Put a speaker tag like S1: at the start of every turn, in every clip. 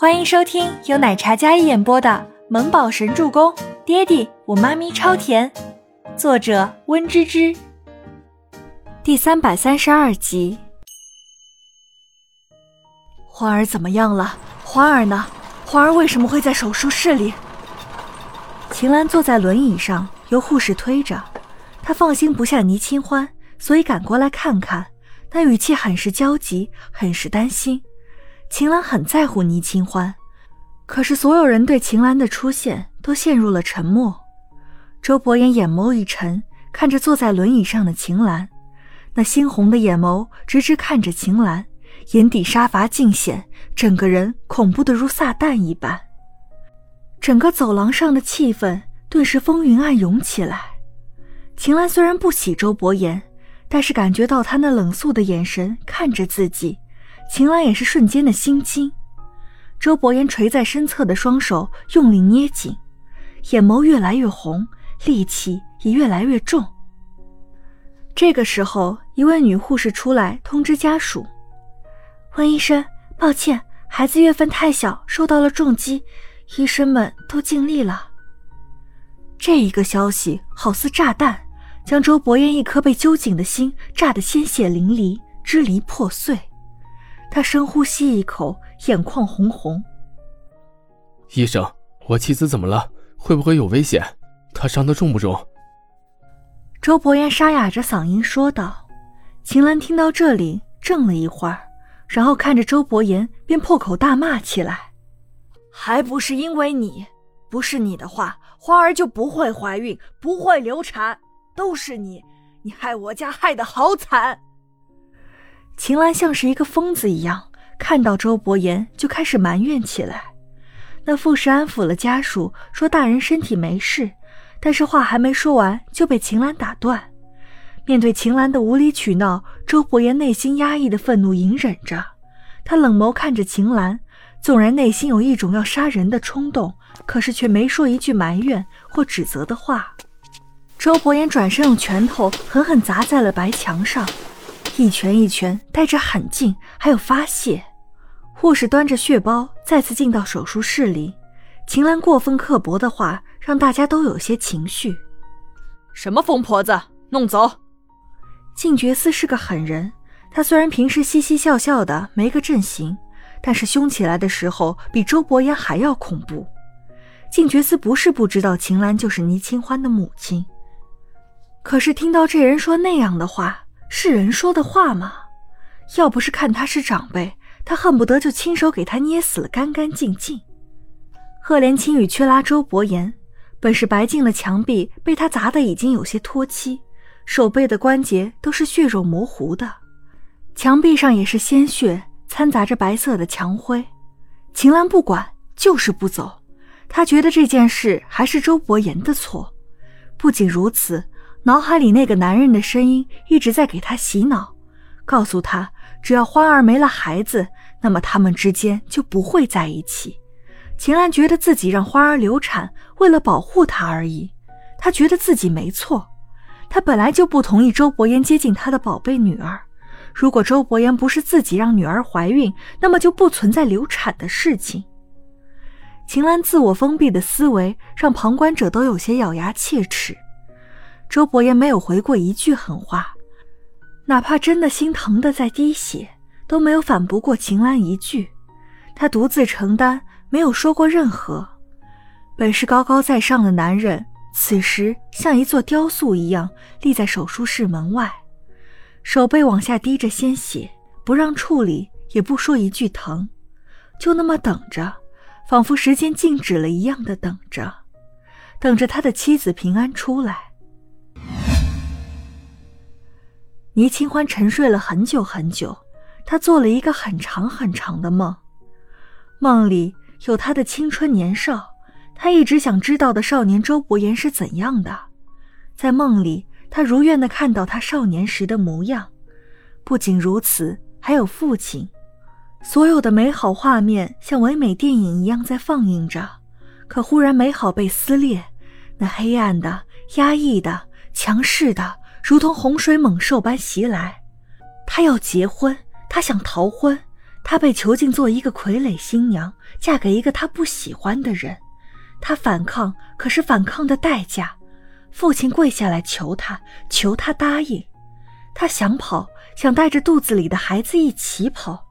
S1: 欢迎收听由奶茶嘉一演播的《萌宝神助攻》，爹地我妈咪超甜，作者温芝芝。第三百三十二集。
S2: 花儿怎么样了？花儿呢？花儿为什么会在手术室里？
S1: 秦岚坐在轮椅上，由护士推着。她放心不下倪清欢，所以赶过来看看，那语气很是焦急，很是担心。秦岚很在乎倪清欢，可是所有人对秦岚的出现都陷入了沉默。周伯言眼眸一沉，看着坐在轮椅上的秦岚，那猩红的眼眸直直看着秦岚，眼底杀伐尽显，整个人恐怖的如撒旦一般。整个走廊上的气氛顿时风云暗涌起来。秦岚虽然不喜周伯言，但是感觉到他那冷肃的眼神看着自己。秦岚也是瞬间的心惊，周伯言垂在身侧的双手用力捏紧，眼眸越来越红，戾气也越来越重。这个时候，一位女护士出来通知家属：“温医生，抱歉，孩子月份太小，受到了重击，医生们都尽力了。”这一个消息好似炸弹，将周伯言一颗被揪紧的心炸得鲜血淋漓，支离破碎。他深呼吸一口，眼眶红红。
S3: 医生，我妻子怎么了？会不会有危险？她伤得重不重？
S1: 周伯言沙哑着嗓音说道。秦岚听到这里，怔了一会儿，然后看着周伯言，便破口大骂起来：“
S2: 还不是因为你！不是你的话，花儿就不会怀孕，不会流产，都是你！你害我家害得好惨！”
S1: 秦岚像是一个疯子一样，看到周伯言就开始埋怨起来。那护士安抚了家属，说大人身体没事，但是话还没说完就被秦岚打断。面对秦岚的无理取闹，周伯言内心压抑的愤怒隐忍着，他冷眸看着秦岚，纵然内心有一种要杀人的冲动，可是却没说一句埋怨或指责的话。周伯言转身用拳头狠狠砸在了白墙上。一拳一拳，带着狠劲，还有发泄。护士端着血包再次进到手术室里。秦岚过分刻薄的话，让大家都有些情绪。
S2: 什么疯婆子，弄走！
S1: 静觉寺是个狠人，他虽然平时嘻嘻笑笑的，没个阵型，但是凶起来的时候比周伯言还要恐怖。静觉寺不是不知道秦岚就是倪清欢的母亲，可是听到这人说那样的话。是人说的话吗？要不是看他是长辈，他恨不得就亲手给他捏死了，干干净净。赫连青雨去拉周伯言，本是白净的墙壁被他砸得已经有些脱漆，手背的关节都是血肉模糊的，墙壁上也是鲜血掺杂着白色的墙灰。秦岚不管，就是不走。他觉得这件事还是周伯言的错。不仅如此。脑海里那个男人的声音一直在给他洗脑，告诉他只要花儿没了孩子，那么他们之间就不会在一起。秦岚觉得自己让花儿流产，为了保护她而已。她觉得自己没错，她本来就不同意周伯言接近她的宝贝女儿。如果周伯言不是自己让女儿怀孕，那么就不存在流产的事情。秦岚自我封闭的思维让旁观者都有些咬牙切齿。周伯言没有回过一句狠话，哪怕真的心疼的在滴血，都没有反驳过秦岚一句。他独自承担，没有说过任何。本是高高在上的男人，此时像一座雕塑一样立在手术室门外，手背往下滴着鲜血，不让处理，也不说一句疼，就那么等着，仿佛时间静止了一样的等着，等着他的妻子平安出来。倪清欢沉睡了很久很久，她做了一个很长很长的梦，梦里有她的青春年少，她一直想知道的少年周伯言是怎样的。在梦里，她如愿的看到他少年时的模样。不仅如此，还有父亲，所有的美好画面像唯美电影一样在放映着。可忽然，美好被撕裂，那黑暗的、压抑的、强势的。如同洪水猛兽般袭来，他要结婚，他想逃婚，她被囚禁做一个傀儡新娘，嫁给一个她不喜欢的人。她反抗，可是反抗的代价，父亲跪下来求她，求她答应。她想跑，想带着肚子里的孩子一起跑。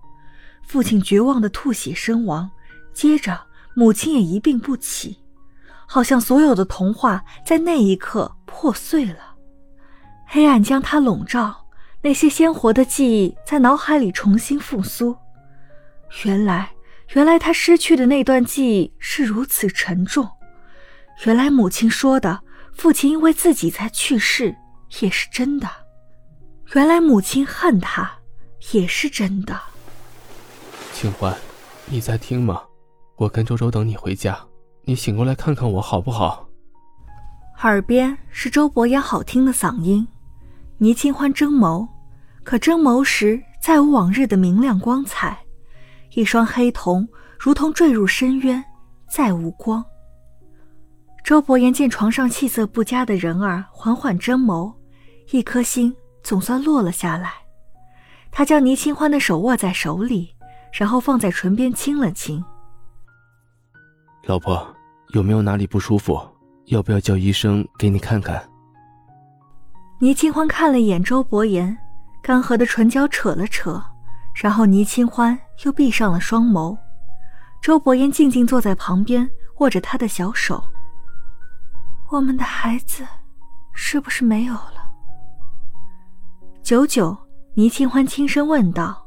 S1: 父亲绝望的吐血身亡，接着母亲也一病不起，好像所有的童话在那一刻破碎了，黑暗将他笼罩。那些鲜活的记忆在脑海里重新复苏。原来，原来他失去的那段记忆是如此沉重。原来母亲说的父亲因为自己才去世也是真的。原来母亲恨他也是真的。
S3: 清欢，你在听吗？我跟周周等你回家，你醒过来看看我好不好？
S1: 耳边是周伯言好听的嗓音。倪清欢睁眸，可睁眸时再无往日的明亮光彩，一双黑瞳如同坠入深渊，再无光。周伯言见床上气色不佳的人儿缓缓睁眸，一颗心总算落了下来。他将倪清欢的手握在手里，然后放在唇边亲了亲。
S3: 老婆，有没有哪里不舒服？要不要叫医生给你看看？
S1: 倪清欢看了一眼周伯言，干涸的唇角扯了扯，然后倪清欢又闭上了双眸。周伯言静静坐在旁边，握着他的小手。我们的孩子，是不是没有了？久久，倪清欢轻声问道，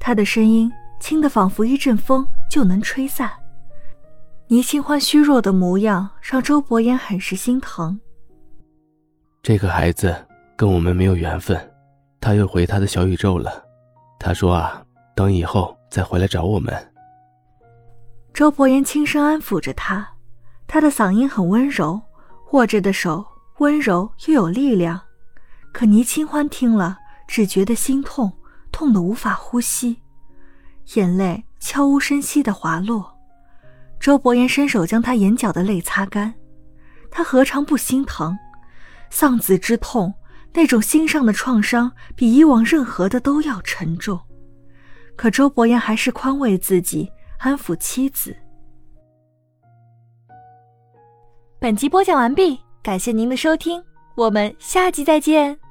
S1: 他的声音轻得仿佛一阵风就能吹散。倪清欢虚弱的模样让周伯言很是心疼。
S3: 这个孩子跟我们没有缘分，他又回他的小宇宙了。他说啊，等以后再回来找我们。
S1: 周伯言轻声安抚着他，他的嗓音很温柔，握着的手温柔又有力量。可倪清欢听了，只觉得心痛，痛得无法呼吸，眼泪悄无声息地滑落。周伯言伸手将他眼角的泪擦干，他何尝不心疼？丧子之痛，那种心上的创伤，比以往任何的都要沉重。可周伯言还是宽慰自己，安抚妻子。
S2: 本集播讲完毕，感谢您的收听，我们下集再见。